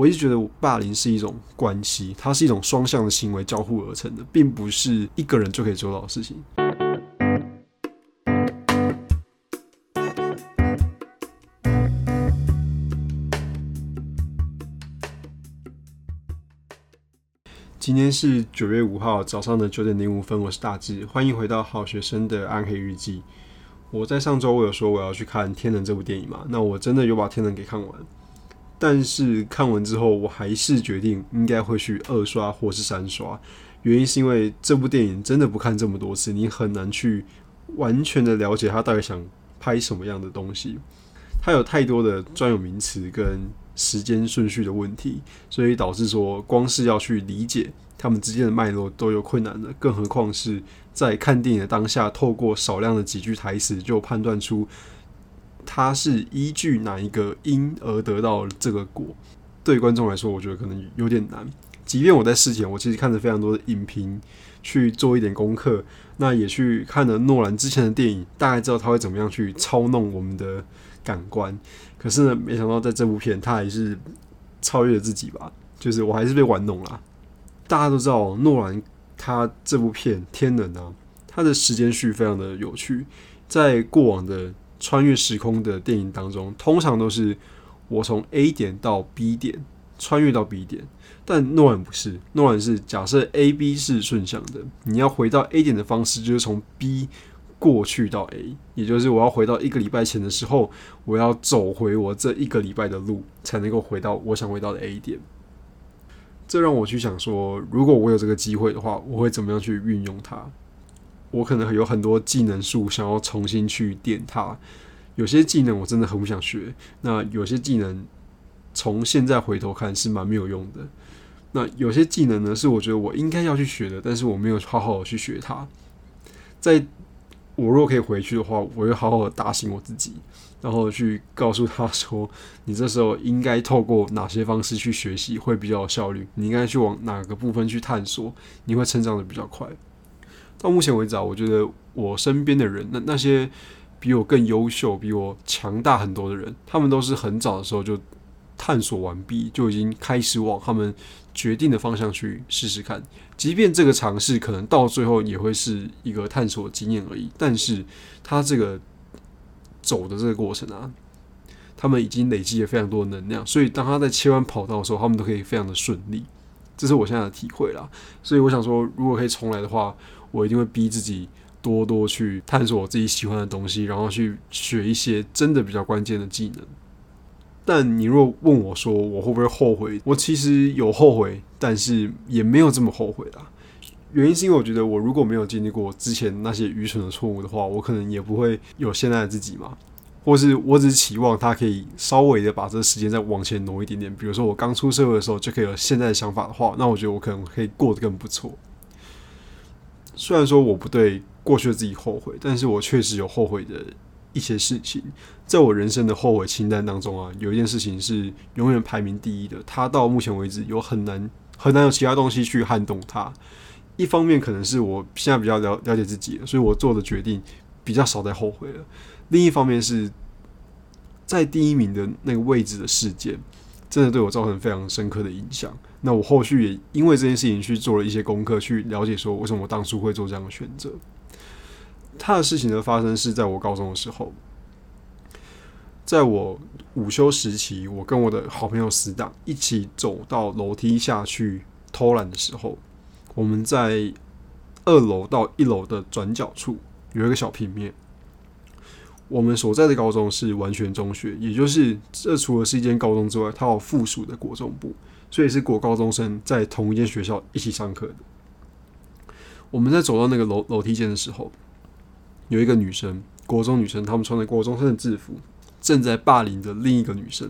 我一直觉得霸凌是一种关系，它是一种双向的行为交互而成的，并不是一个人就可以做到的事情。今天是九月五号早上的九点零五分，我是大志，欢迎回到好学生的暗黑日记。我在上周我有说我要去看《天能》这部电影嘛？那我真的有把《天能》给看完，但是看完之后，我还是决定应该会去二刷或是三刷。原因是因为这部电影真的不看这么多次，你很难去完全的了解他到底想拍什么样的东西。它有太多的专有名词跟。时间顺序的问题，所以导致说，光是要去理解他们之间的脉络都有困难的，更何况是在看电影的当下，透过少量的几句台词就判断出他是依据哪一个因而得到这个果。对观众来说，我觉得可能有点难。即便我在事前，我其实看了非常多的影评，去做一点功课，那也去看了诺兰之前的电影，大概知道他会怎么样去操弄我们的感官。可是呢，没想到在这部片，他还是超越了自己吧。就是我还是被玩弄了。大家都知道，诺兰他这部片《天能》啊，他的时间序非常的有趣。在过往的穿越时空的电影当中，通常都是我从 A 点到 B 点，穿越到 B 点。但诺兰不是，诺兰是假设 A、B 是顺向的，你要回到 A 点的方式就是从 B。过去到 A，也就是我要回到一个礼拜前的时候，我要走回我这一个礼拜的路，才能够回到我想回到的 A 点。这让我去想说，如果我有这个机会的话，我会怎么样去运用它？我可能有很多技能树想要重新去点它。有些技能我真的很不想学，那有些技能从现在回头看是蛮没有用的。那有些技能呢，是我觉得我应该要去学的，但是我没有好好的去学它，在。我若可以回去的话，我会好好的打醒我自己，然后去告诉他说：“你这时候应该透过哪些方式去学习会比较有效率？你应该去往哪个部分去探索，你会成长的比较快。”到目前为止啊，我觉得我身边的人，那那些比我更优秀、比我强大很多的人，他们都是很早的时候就探索完毕，就已经开始往他们。决定的方向去试试看，即便这个尝试可能到最后也会是一个探索经验而已，但是他这个走的这个过程啊，他们已经累积了非常多的能量，所以当他在切换跑道的时候，他们都可以非常的顺利。这是我现在的体会啦。所以我想说，如果可以重来的话，我一定会逼自己多多去探索我自己喜欢的东西，然后去学一些真的比较关键的技能。但你若问我说我会不会后悔，我其实有后悔，但是也没有这么后悔啦。原因是因为我觉得我如果没有经历过之前那些愚蠢的错误的话，我可能也不会有现在的自己嘛。或是我只是期望他可以稍微的把这个时间再往前挪一点点。比如说我刚出社会的时候就可以有现在的想法的话，那我觉得我可能可以过得更不错。虽然说我不对过去的自己后悔，但是我确实有后悔的。一些事情，在我人生的后悔清单当中啊，有一件事情是永远排名第一的。它到目前为止有很难很难有其他东西去撼动它。一方面可能是我现在比较了了解自己，所以我做的决定比较少在后悔了。另一方面是在第一名的那个位置的事件，真的对我造成非常深刻的影响。那我后续也因为这件事情去做了一些功课，去了解说为什么我当初会做这样的选择。他的事情的发生是在我高中的时候，在我午休时期，我跟我的好朋友死党一起走到楼梯下去偷懒的时候，我们在二楼到一楼的转角处有一个小平面。我们所在的高中是完全中学，也就是这除了是一间高中之外，它有附属的国中部，所以是国高中生在同一间学校一起上课的。我们在走到那个楼楼梯间的时候。有一个女生，国中女生，她们穿着国中生的制服，正在霸凌着另一个女生。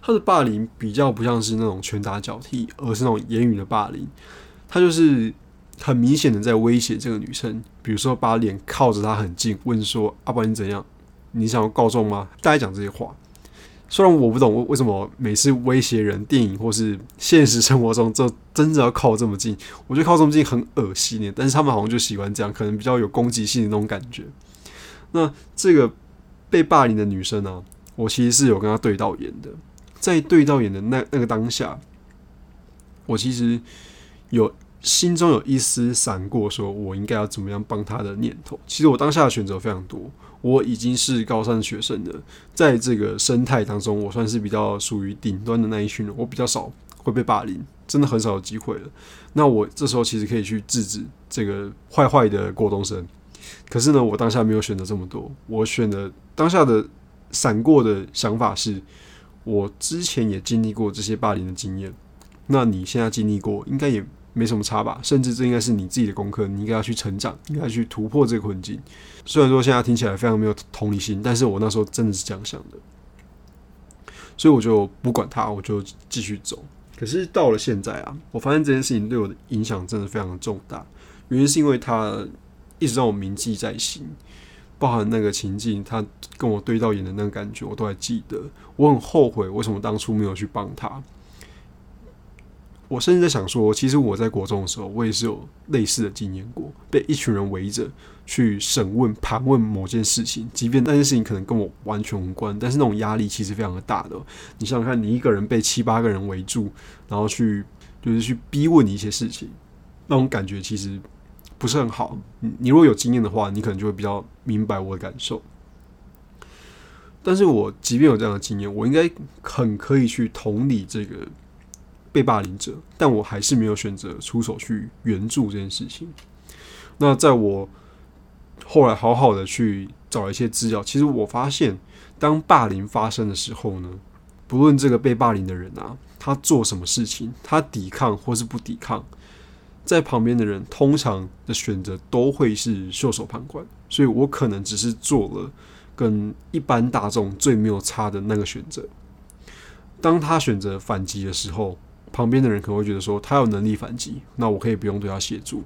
她的霸凌比较不像是那种拳打脚踢，而是那种言语的霸凌。她就是很明显的在威胁这个女生，比如说把脸靠着她很近，问说：“阿宝你怎样？你想要告状吗？”大家讲这些话。虽然我不懂为什么每次威胁人，电影或是现实生活中，就真的要靠这么近，我觉得靠这么近很恶心的。但是他们好像就喜欢这样，可能比较有攻击性的那种感觉。那这个被霸凌的女生呢，我其实是有跟她对到眼的。在对到眼的那那个当下，我其实有心中有一丝闪过，说我应该要怎么样帮他的念头。其实我当下的选择非常多，我已经是高三的学生了，在这个生态当中，我算是比较属于顶端的那一群人，我比较少会被霸凌，真的很少有机会了。那我这时候其实可以去制止这个坏坏的郭东升，可是呢，我当下没有选择这么多，我选的当下的闪过的想法是，我之前也经历过这些霸凌的经验，那你现在经历过，应该也没什么差吧？甚至这应该是你自己的功课，你应该要去成长，应该去突破这个困境。虽然说现在听起来非常没有同理心，但是我那时候真的是这样想的，所以我就不管他，我就继续走。可是到了现在啊，我发现这件事情对我的影响真的非常重大。原因是因为他一直让我铭记在心，包含那个情境，他跟我对到眼的那个感觉，我都还记得。我很后悔为什么当初没有去帮他。我甚至在想说，其实我在国中的时候，我也是有类似的经验过，被一群人围着去审问、盘问某件事情，即便那件事情可能跟我完全无关，但是那种压力其实非常的大的。你想想看，你一个人被七八个人围住，然后去就是去逼问你一些事情，那种感觉其实不是很好。你如果有经验的话，你可能就会比较明白我的感受。但是我即便有这样的经验，我应该很可以去同理这个。被霸凌者，但我还是没有选择出手去援助这件事情。那在我后来好好的去找一些资料，其实我发现，当霸凌发生的时候呢，不论这个被霸凌的人啊，他做什么事情，他抵抗或是不抵抗，在旁边的人通常的选择都会是袖手旁观。所以我可能只是做了跟一般大众最没有差的那个选择。当他选择反击的时候，旁边的人可能会觉得说他有能力反击，那我可以不用对他协助。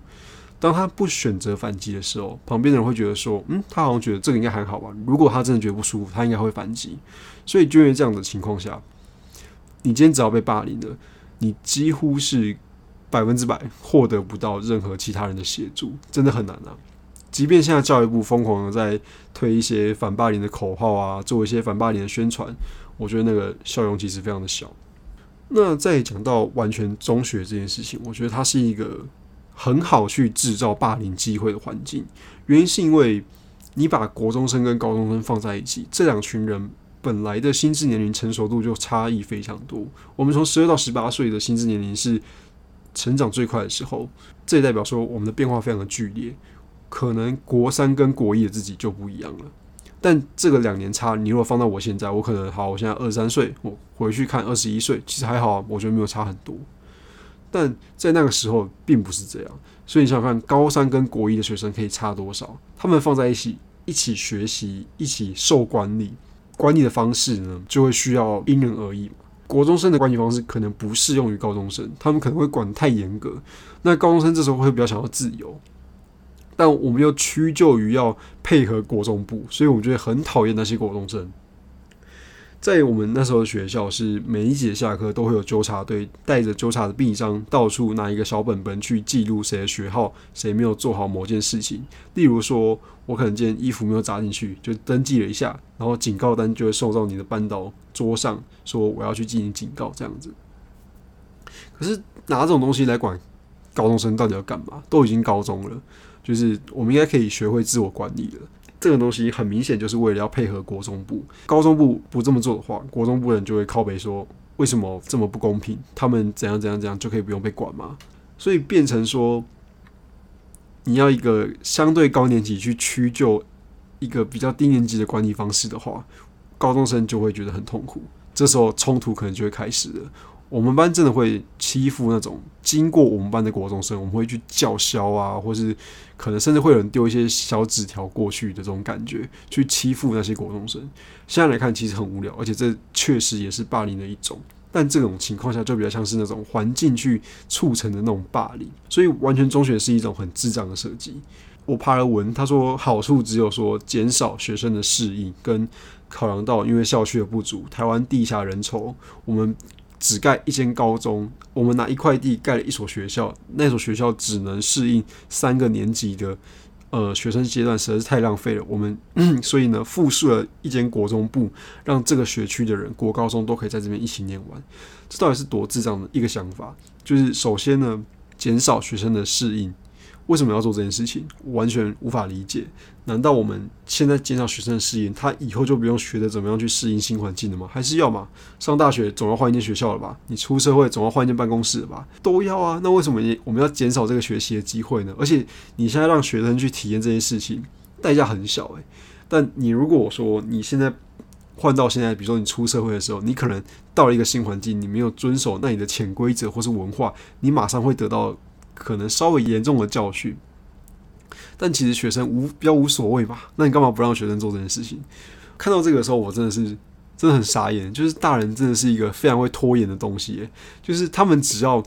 当他不选择反击的时候，旁边的人会觉得说，嗯，他好像觉得这个应该还好吧。如果他真的觉得不舒服，他应该会反击。所以就因为这样的情况下，你今天只要被霸凌了，你几乎是百分之百获得不到任何其他人的协助，真的很难啊。即便现在教育部疯狂的在推一些反霸凌的口号啊，做一些反霸凌的宣传，我觉得那个效用其实非常的小。那再讲到完全中学这件事情，我觉得它是一个很好去制造霸凌机会的环境。原因是因为你把国中生跟高中生放在一起，这两群人本来的心智年龄成熟度就差异非常多。我们从十二到十八岁的心智年龄是成长最快的时候，这也代表说我们的变化非常的剧烈。可能国三跟国一的自己就不一样了。但这个两年差，你如果放到我现在，我可能好，我现在二十三岁，我回去看二十一岁，其实还好，我觉得没有差很多。但在那个时候并不是这样，所以你想想看，高三跟国一的学生可以差多少？他们放在一起，一起学习，一起受管理，管理的方式呢，就会需要因人而异。国中生的管理方式可能不适用于高中生，他们可能会管太严格。那高中生这时候会比较想要自由。但我们又屈就于要配合国中部，所以我觉得很讨厌那些国中生。在我们那时候的学校，是每一节下课都会有纠察队带着纠察的臂章，到处拿一个小本本去记录谁的学号，谁没有做好某件事情。例如说，我可能今天衣服没有扎进去，就登记了一下，然后警告单就会送到你的班导桌上，说我要去进行警告这样子。可是拿这种东西来管高中生到底要干嘛？都已经高中了。就是我们应该可以学会自我管理了。这个东西很明显就是为了要配合国中部、高中部不这么做的话，国中部人就会靠北说为什么这么不公平？他们怎样怎样怎样就可以不用被管吗？所以变成说你要一个相对高年级去屈就一个比较低年级的管理方式的话，高中生就会觉得很痛苦。这时候冲突可能就会开始了。我们班真的会欺负那种经过我们班的国中生，我们会去叫嚣啊，或是可能甚至会有人丢一些小纸条过去的这种感觉，去欺负那些国中生。现在来看其实很无聊，而且这确实也是霸凌的一种。但这种情况下就比较像是那种环境去促成的那种霸凌，所以完全中学是一种很智障的设计。我爬了文，他说好处只有说减少学生的适应，跟考量到因为校区的不足，台湾地下人稠，我们。只盖一间高中，我们拿一块地盖了一所学校，那所学校只能适应三个年级的呃学生阶段实在是太浪费了。我们 所以呢，复述了一间国中部，让这个学区的人国高中都可以在这边一起念完。这到底是多智障的一个想法？就是首先呢，减少学生的适应。为什么要做这件事情？完全无法理解。难道我们现在减少学生的适应，他以后就不用学着怎么样去适应新环境了吗？还是要嘛？上大学总要换一间学校了吧？你出社会总要换一间办公室吧？都要啊。那为什么你我们要减少这个学习的机会呢？而且你现在让学生去体验这件事情，代价很小诶。但你如果说你现在换到现在，比如说你出社会的时候，你可能到了一个新环境，你没有遵守那你的潜规则或是文化，你马上会得到。可能稍微严重的教训，但其实学生无比较无所谓吧？那你干嘛不让学生做这件事情？看到这个时候，我真的是真的很傻眼。就是大人真的是一个非常会拖延的东西，就是他们只要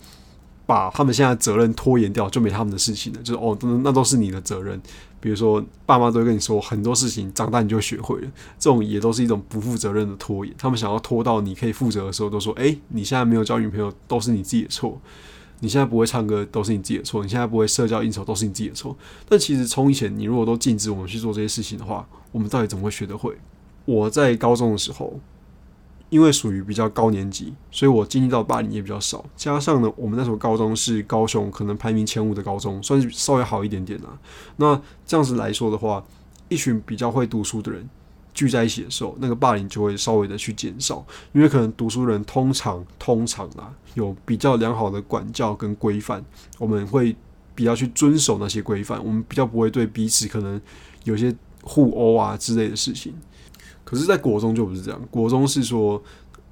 把他们现在责任拖延掉，就没他们的事情了。就是哦，那都是你的责任。比如说，爸妈都会跟你说很多事情，长大你就学会了。这种也都是一种不负责任的拖延。他们想要拖到你可以负责的时候，都说：“哎，你现在没有交女朋友，都是你自己的错。”你现在不会唱歌都是你自己的错，你现在不会社交应酬都是你自己的错。但其实从以前，你如果都禁止我们去做这些事情的话，我们到底怎么会学得会？我在高中的时候，因为属于比较高年级，所以我经历到霸凌也比较少。加上呢，我们那时候高中是高雄可能排名前五的高中，算是稍微好一点点啦。那这样子来说的话，一群比较会读书的人。聚在一起的时候，那个霸凌就会稍微的去减少，因为可能读书人通常通常啊有比较良好的管教跟规范，我们会比较去遵守那些规范，我们比较不会对彼此可能有些互殴啊之类的事情。可是，在国中就不是这样，国中是说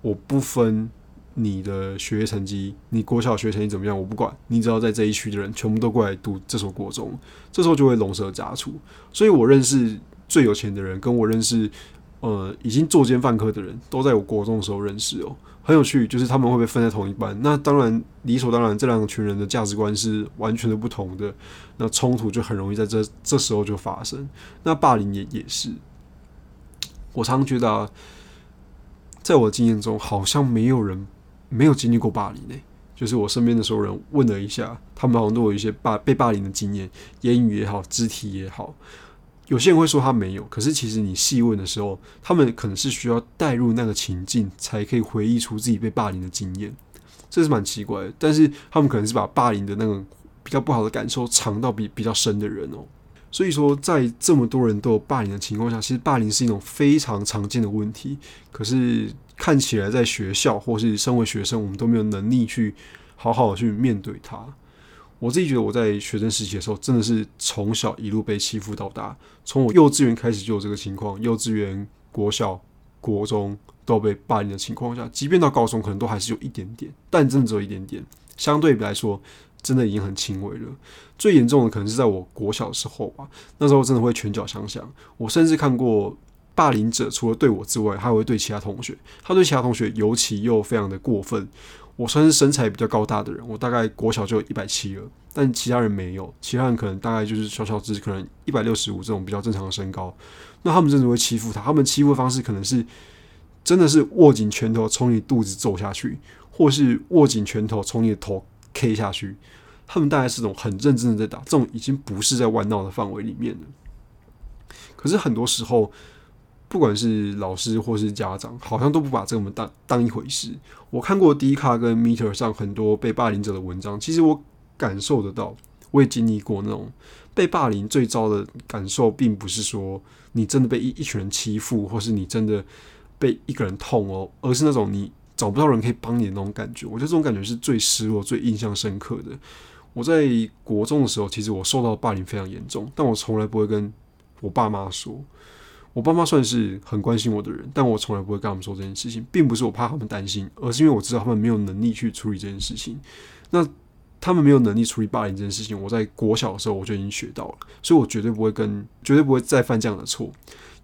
我不分你的学业成绩，你国小学成绩怎么样，我不管，你只要在这一区的人全部都过来读这所国中，这时候就会龙蛇杂处。所以我认识。最有钱的人跟我认识，呃，已经作奸犯科的人都在我国中的时候认识哦，很有趣。就是他们会被分在同一班，那当然理所当然，这两群人的价值观是完全的不同的，那冲突就很容易在这这时候就发生。那霸凌也也是，我常觉得，在我的经验中，好像没有人没有经历过霸凌呢。就是我身边的所有人问了一下，他们好像都有一些霸被霸凌的经验，言语也好，肢体也好。有些人会说他没有，可是其实你细问的时候，他们可能是需要带入那个情境，才可以回忆出自己被霸凌的经验，这是蛮奇怪的。但是他们可能是把霸凌的那个比较不好的感受藏到比比较深的人哦。所以说，在这么多人都有霸凌的情况下，其实霸凌是一种非常常见的问题。可是看起来在学校或是身为学生，我们都没有能力去好好的去面对它。我自己觉得我在学生时期的时候，真的是从小一路被欺负到大，从我幼稚园开始就有这个情况，幼稚园、国小、国中都被霸凌的情况下，即便到高中可能都还是有一点点，但真的只有一点点，相对来说真的已经很轻微了。最严重的可能是在我国小的时候吧，那时候真的会拳脚相向。我甚至看过霸凌者除了对我之外，还会对其他同学，他对其他同学尤其又非常的过分。我算是身材比较高大的人，我大概国小就一百七了，但其他人没有，其他人可能大概就是小小只，可能一百六十五这种比较正常的身高。那他们真的会欺负他，他们欺负的方式可能是真的是握紧拳头从你肚子揍下去，或是握紧拳头从你的头 K 下去。他们大概是种很认真的在打，这种已经不是在玩闹的范围里面了。可是很多时候。不管是老师或是家长，好像都不把这个当当一回事。我看过 D 卡跟 Meter 上很多被霸凌者的文章，其实我感受得到，我也经历过那种被霸凌最糟的感受，并不是说你真的被一一群人欺负，或是你真的被一个人痛哦，而是那种你找不到人可以帮你的那种感觉。我觉得这种感觉是最失落、最印象深刻的。我在国中的时候，其实我受到霸凌非常严重，但我从来不会跟我爸妈说。我爸妈算是很关心我的人，但我从来不会跟他们说这件事情，并不是我怕他们担心，而是因为我知道他们没有能力去处理这件事情。那他们没有能力处理霸凌这件事情，我在国小的时候我就已经学到了，所以我绝对不会跟，绝对不会再犯这样的错。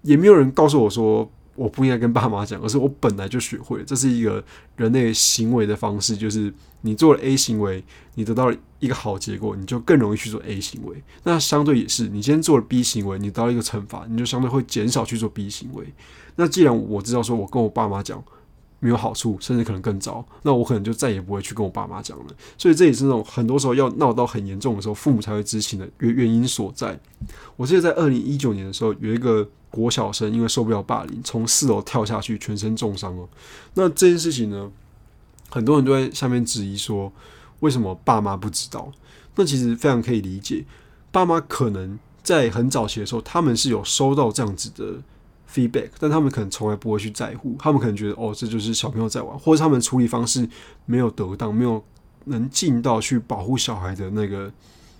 也没有人告诉我说。我不应该跟爸妈讲，而是我本来就学会，这是一个人类行为的方式，就是你做了 A 行为，你得到了一个好结果，你就更容易去做 A 行为。那相对也是，你今天做了 B 行为，你得到一个惩罚，你就相对会减少去做 B 行为。那既然我知道说我跟我爸妈讲，没有好处，甚至可能更糟，那我可能就再也不会去跟我爸妈讲了。所以这也是那种很多时候要闹到很严重的时候，父母才会知情的原原因所在。我记得在二零一九年的时候，有一个国小生因为受不了霸凌，从四楼跳下去，全身重伤哦。那这件事情呢，很多人都在下面质疑说，为什么爸妈不知道？那其实非常可以理解，爸妈可能在很早期的时候，他们是有收到这样子的。feedback，但他们可能从来不会去在乎，他们可能觉得哦，这就是小朋友在玩，或者他们处理方式没有得当，没有能尽到去保护小孩的那个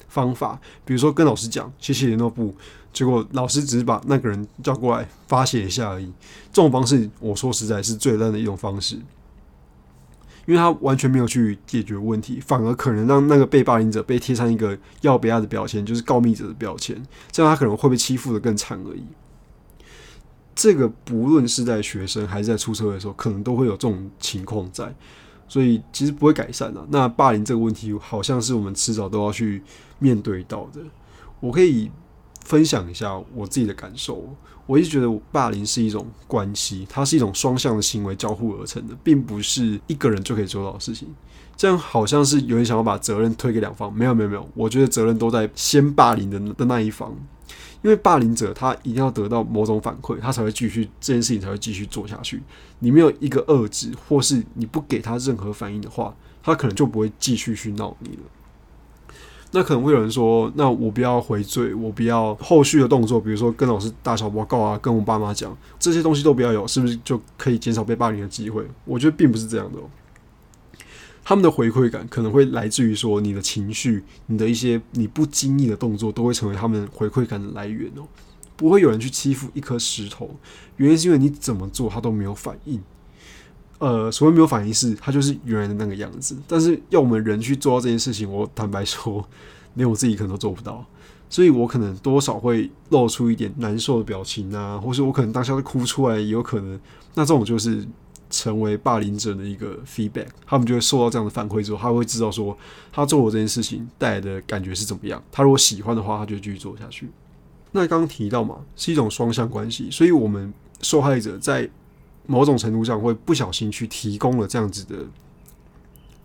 方法。比如说跟老师讲谢谢联络部，结果老师只是把那个人叫过来发泄一下而已。这种方式，我说实在是最烂的一种方式，因为他完全没有去解决问题，反而可能让那个被霸凌者被贴上一个要不要的标签，就是告密者的标签，这样他可能会被欺负的更惨而已。这个不论是在学生还是在出社会的时候，可能都会有这种情况在，所以其实不会改善的。那霸凌这个问题，好像是我们迟早都要去面对到的。我可以分享一下我自己的感受。我一直觉得霸凌是一种关系，它是一种双向的行为交互而成的，并不是一个人就可以做到的事情。这样好像是有人想要把责任推给两方，没有没有没有，我觉得责任都在先霸凌的的那一方。因为霸凌者他一定要得到某种反馈，他才会继续这件事情才会继续做下去。你没有一个遏制，或是你不给他任何反应的话，他可能就不会继续去闹你了。那可能会有人说：“那我不要回嘴，我不要后续的动作，比如说跟老师大小报告啊，跟我爸妈讲这些东西都不要有，是不是就可以减少被霸凌的机会？”我觉得并不是这样的。他们的回馈感可能会来自于说你的情绪，你的一些你不经意的动作都会成为他们回馈感的来源哦。不会有人去欺负一颗石头，原因是因为你怎么做他都没有反应。呃，所谓没有反应是，他就是原来的那个样子。但是要我们人去做到这件事情，我坦白说，连我自己可能都做不到。所以我可能多少会露出一点难受的表情啊，或是我可能当下会哭出来，也有可能。那这种就是。成为霸凌者的一个 feedback，他们就会受到这样的反馈之后，他会知道说他做我这件事情带来的感觉是怎么样。他如果喜欢的话，他就继续做下去。那刚刚提到嘛，是一种双向关系，所以我们受害者在某种程度上会不小心去提供了这样子的，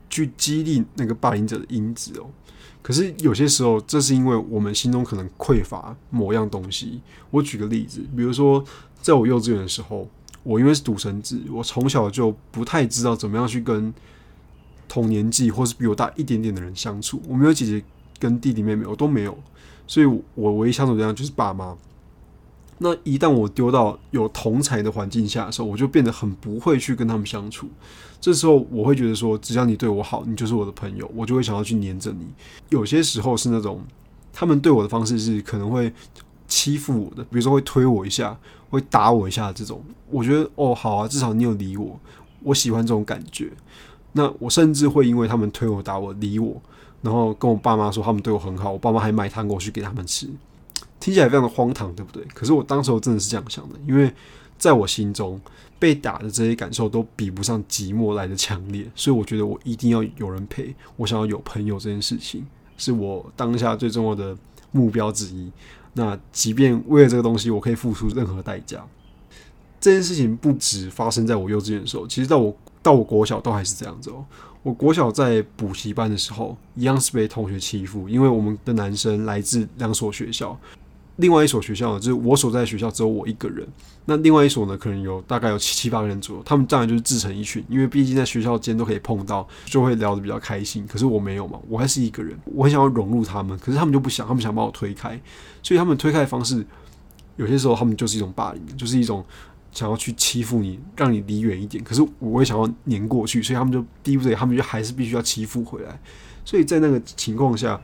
去激励那个霸凌者的因子哦。可是有些时候，这是因为我们心中可能匮乏某样东西。我举个例子，比如说在我幼稚园的时候。我因为是独生子，我从小就不太知道怎么样去跟同年纪或是比我大一点点的人相处。我没有姐姐跟弟弟妹妹，我都没有，所以我唯一相处对象就是爸妈。那一旦我丢到有同才的环境下的时候，我就变得很不会去跟他们相处。这时候我会觉得说，只要你对我好，你就是我的朋友，我就会想要去黏着你。有些时候是那种他们对我的方式是可能会欺负我的，比如说会推我一下。会打我一下，这种我觉得哦好啊，至少你有理我，我喜欢这种感觉。那我甚至会因为他们推我打我理我，然后跟我爸妈说他们对我很好，我爸妈还买糖果去给他们吃，听起来非常的荒唐，对不对？可是我当时候真的是这样想的，因为在我心中被打的这些感受都比不上寂寞来的强烈，所以我觉得我一定要有人陪，我想要有朋友这件事情是我当下最重要的目标之一。那即便为了这个东西，我可以付出任何代价。这件事情不止发生在我幼稚园的时候，其实到我到我国小都还是这样子哦。我国小在补习班的时候，一样是被同学欺负，因为我们的男生来自两所学校。另外一所学校呢，就是我所在的学校只有我一个人。那另外一所呢，可能有大概有七七八个人左右。他们当然就是自成一群，因为毕竟在学校间都可以碰到，就会聊得比较开心。可是我没有嘛，我还是一个人，我很想要融入他们，可是他们就不想，他们想把我推开。所以他们推开的方式，有些时候他们就是一种霸凌，就是一种想要去欺负你，让你离远一点。可是我也想要黏过去，所以他们就逼不得，他们就还是必须要欺负回来。所以在那个情况下。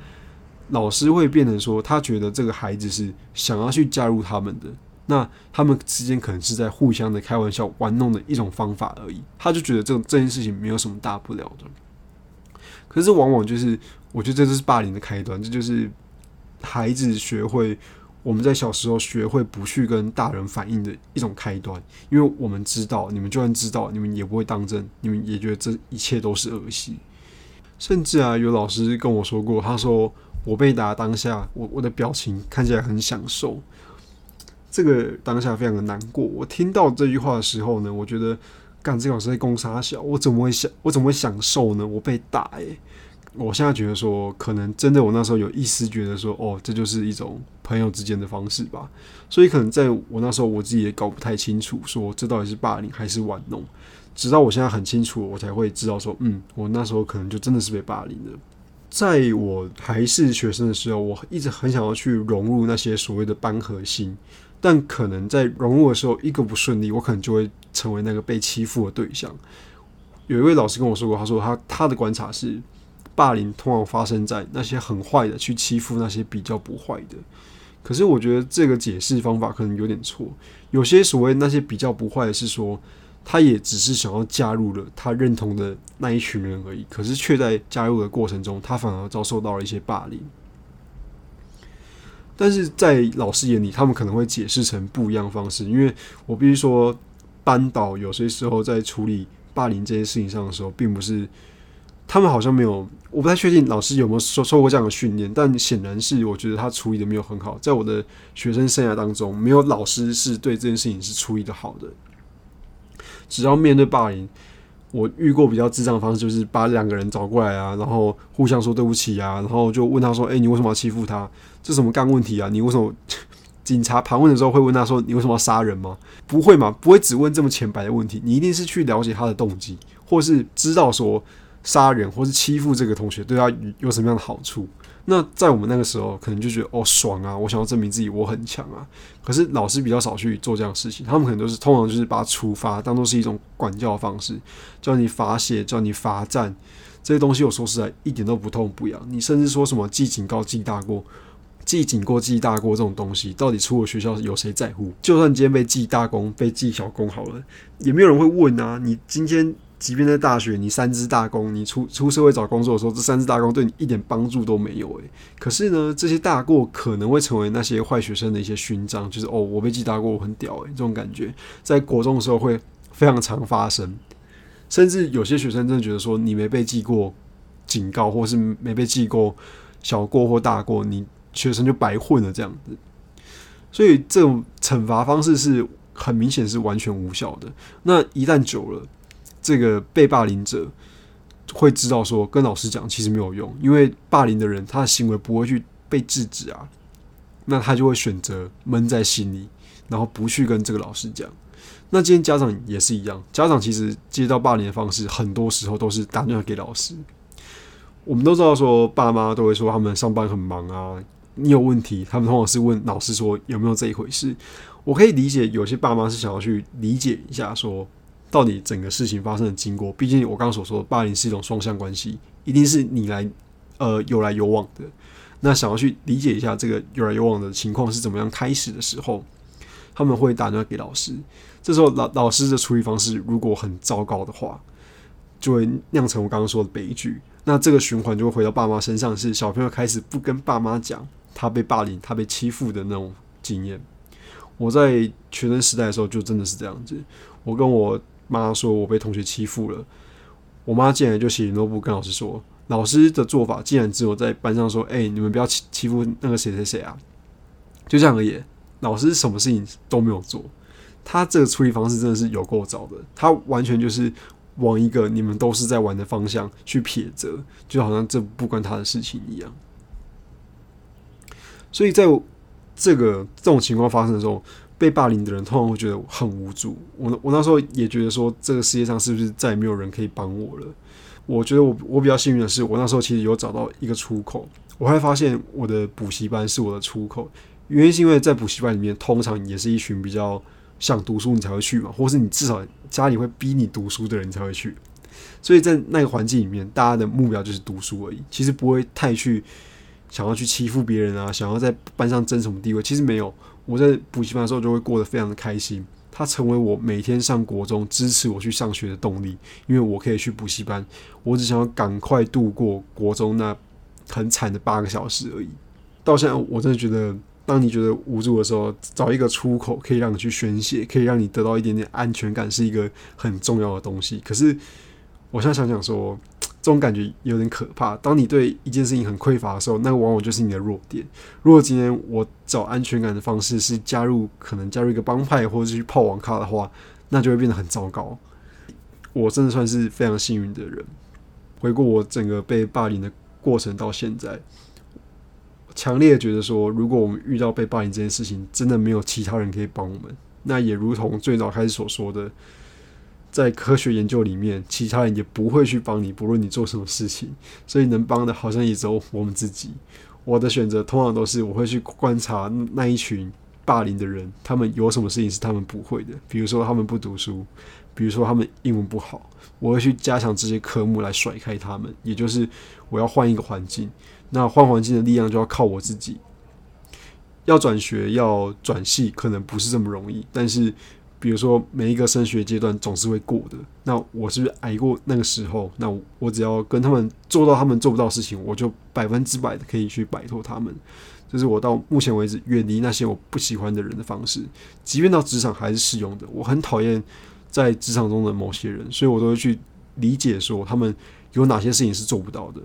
老师会变成说，他觉得这个孩子是想要去加入他们的，那他们之间可能是在互相的开玩笑、玩弄的一种方法而已。他就觉得这这件事情没有什么大不了的。可是往往就是，我觉得这就是霸凌的开端，这就是孩子学会我们在小时候学会不去跟大人反应的一种开端。因为我们知道，你们就算知道，你们也不会当真，你们也觉得这一切都是儿戏。甚至啊，有老师跟我说过，他说。我被打当下，我我的表情看起来很享受，这个当下非常的难过。我听到这句话的时候呢，我觉得干这老师在攻杀小，我怎么会想我怎么会享受呢？我被打诶、我现在觉得说，可能真的我那时候有一丝觉得说，哦，这就是一种朋友之间的方式吧。所以可能在我那时候，我自己也搞不太清楚，说这到底是霸凌还是玩弄。直到我现在很清楚，我才会知道说，嗯，我那时候可能就真的是被霸凌的。在我还是学生的时候，我一直很想要去融入那些所谓的班核心，但可能在融入的时候一个不顺利，我可能就会成为那个被欺负的对象。有一位老师跟我说过，他说他他的观察是，霸凌通常发生在那些很坏的去欺负那些比较不坏的。可是我觉得这个解释方法可能有点错。有些所谓那些比较不坏的是说。他也只是想要加入了他认同的那一群人而已，可是却在加入的过程中，他反而遭受到了一些霸凌。但是在老师眼里，他们可能会解释成不一样方式，因为我必须说，班导有些时候在处理霸凌这件事情上的时候，并不是他们好像没有，我不太确定老师有没有受受过这样的训练，但显然是我觉得他处理的没有很好。在我的学生生涯当中，没有老师是对这件事情是处理的好的。只要面对霸凌，我遇过比较智障的方式，就是把两个人找过来啊，然后互相说对不起啊，然后就问他说：“哎，你为什么要欺负他？这什么干问题啊？你为什么？” 警察盘问的时候会问他说：“你为什么要杀人吗？”不会嘛？不会只问这么浅白的问题，你一定是去了解他的动机，或是知道说杀人或是欺负这个同学对他有什么样的好处。那在我们那个时候，可能就觉得哦爽啊，我想要证明自己我很强啊。可是老师比较少去做这样的事情，他们可能都是通常就是把处罚当做是一种管教的方式，叫你罚写，叫你罚站，这些东西我说实在一点都不痛不痒。你甚至说什么记警告、记大过、记警过、记大过这种东西，到底出了学校有谁在乎？就算今天被记大功、被记小功好了，也没有人会问啊。你今天。即便在大学，你三支大功，你出出社会找工作的时候，这三支大功对你一点帮助都没有诶。可是呢，这些大过可能会成为那些坏学生的一些勋章，就是哦，我被记大过，我很屌诶。这种感觉在国中的时候会非常常发生，甚至有些学生真的觉得说，你没被记过警告，或是没被记过小过或大过，你学生就白混了这样子。所以这种惩罚方式是很明显是完全无效的。那一旦久了，这个被霸凌者会知道说，跟老师讲其实没有用，因为霸凌的人他的行为不会去被制止啊，那他就会选择闷在心里，然后不去跟这个老师讲。那今天家长也是一样，家长其实接到霸凌的方式，很多时候都是打电话给老师。我们都知道说，爸妈都会说他们上班很忙啊，你有问题，他们通常是问老师说有没有这一回事。我可以理解有些爸妈是想要去理解一下说。到底整个事情发生的经过，毕竟我刚刚所说的霸凌是一种双向关系，一定是你来，呃，有来有往的。那想要去理解一下这个有来有往的情况是怎么样开始的时候，他们会打电话给老师。这时候老老师的处理方式如果很糟糕的话，就会酿成我刚刚说的悲剧。那这个循环就会回到爸妈身上，是小朋友开始不跟爸妈讲他被霸凌、他被欺负的那种经验。我在学生时代的时候就真的是这样子，我跟我。妈说：“我被同学欺负了。”我妈进来就写联络簿跟老师说：“老师的做法竟然只有在班上说，哎，你们不要欺欺负那个谁谁谁啊！”就这样而已。老师什么事情都没有做。他这个处理方式真的是有够早的。他完全就是往一个你们都是在玩的方向去撇责，就好像这不关他的事情一样。所以在这个这种情况发生的时候。被霸凌的人通常会觉得很无助。我我那时候也觉得说，这个世界上是不是再也没有人可以帮我了？我觉得我我比较幸运的是，我那时候其实有找到一个出口。我还发现我的补习班是我的出口，原因是因为在补习班里面，通常也是一群比较想读书你才会去嘛，或是你至少家里会逼你读书的人才会去。所以在那个环境里面，大家的目标就是读书而已，其实不会太去想要去欺负别人啊，想要在班上争什么地位，其实没有。我在补习班的时候就会过得非常的开心，它成为我每天上国中支持我去上学的动力，因为我可以去补习班，我只想要赶快度过国中那很惨的八个小时而已。到现在，我真的觉得，当你觉得无助的时候，找一个出口可以让你去宣泄，可以让你得到一点点安全感，是一个很重要的东西。可是，我现在想想说。这种感觉有点可怕。当你对一件事情很匮乏的时候，那个往往就是你的弱点。如果今天我找安全感的方式是加入，可能加入一个帮派或者是去泡网咖的话，那就会变得很糟糕。我真的算是非常幸运的人。回顾我整个被霸凌的过程到现在，强烈觉得说，如果我们遇到被霸凌这件事情，真的没有其他人可以帮我们。那也如同最早开始所说的，在科学研究里面，其他人也不会去帮你，不论你做什么事情。所以能帮的，好像也只有我们自己。我的选择通常都是，我会去观察那一群霸凌的人，他们有什么事情是他们不会的，比如说他们不读书，比如说他们英文不好，我会去加强这些科目来甩开他们。也就是我要换一个环境，那换环境的力量就要靠我自己。要转学要转系，可能不是这么容易。但是，比如说每一个升学阶段总是会过的。那我是不是挨过那个时候？那我只要跟他们做到他们做不到的事情，我就百分之百的可以去摆脱他们。这是我到目前为止远离那些我不喜欢的人的方式。即便到职场还是适用的。我很讨厌在职场中的某些人，所以我都会去理解说他们有哪些事情是做不到的。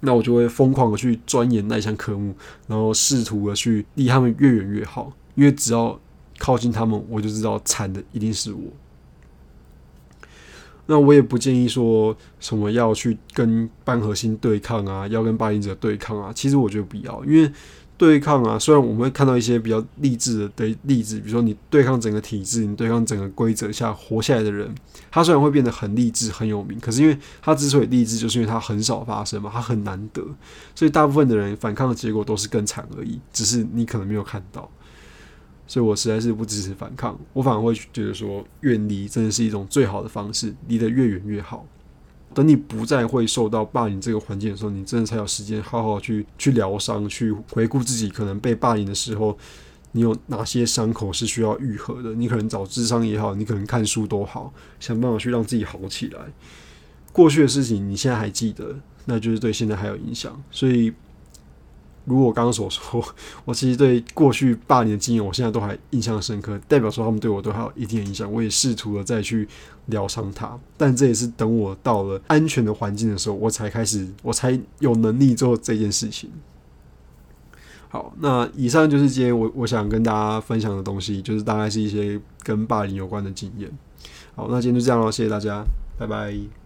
那我就会疯狂的去钻研那一项科目，然后试图的去离他们越远越好，因为只要靠近他们，我就知道惨的一定是我。那我也不建议说什么要去跟班核心对抗啊，要跟霸凌者对抗啊，其实我觉得不要，因为。对抗啊，虽然我们会看到一些比较励志的的例子，比如说你对抗整个体制，你对抗整个规则下活下来的人，他虽然会变得很励志、很有名，可是因为他之所以励志，就是因为他很少发生嘛，他很难得，所以大部分的人反抗的结果都是更惨而已，只是你可能没有看到。所以我实在是不支持反抗，我反而会觉得说远离真的是一种最好的方式，离得越远越好。等你不再会受到霸凌这个环境的时候，你真的才有时间好好去去疗伤，去回顾自己可能被霸凌的时候，你有哪些伤口是需要愈合的。你可能找智商也好，你可能看书都好，想办法去让自己好起来。过去的事情你现在还记得，那就是对现在还有影响。所以。如我刚刚所说，我其实对过去霸凌的经验，我现在都还印象深刻，代表说他们对我都还有一定的影响。我也试图了再去疗伤它，但这也是等我到了安全的环境的时候，我才开始，我才有能力做这件事情。好，那以上就是今天我我想跟大家分享的东西，就是大概是一些跟霸凌有关的经验。好，那今天就这样了，谢谢大家，拜拜。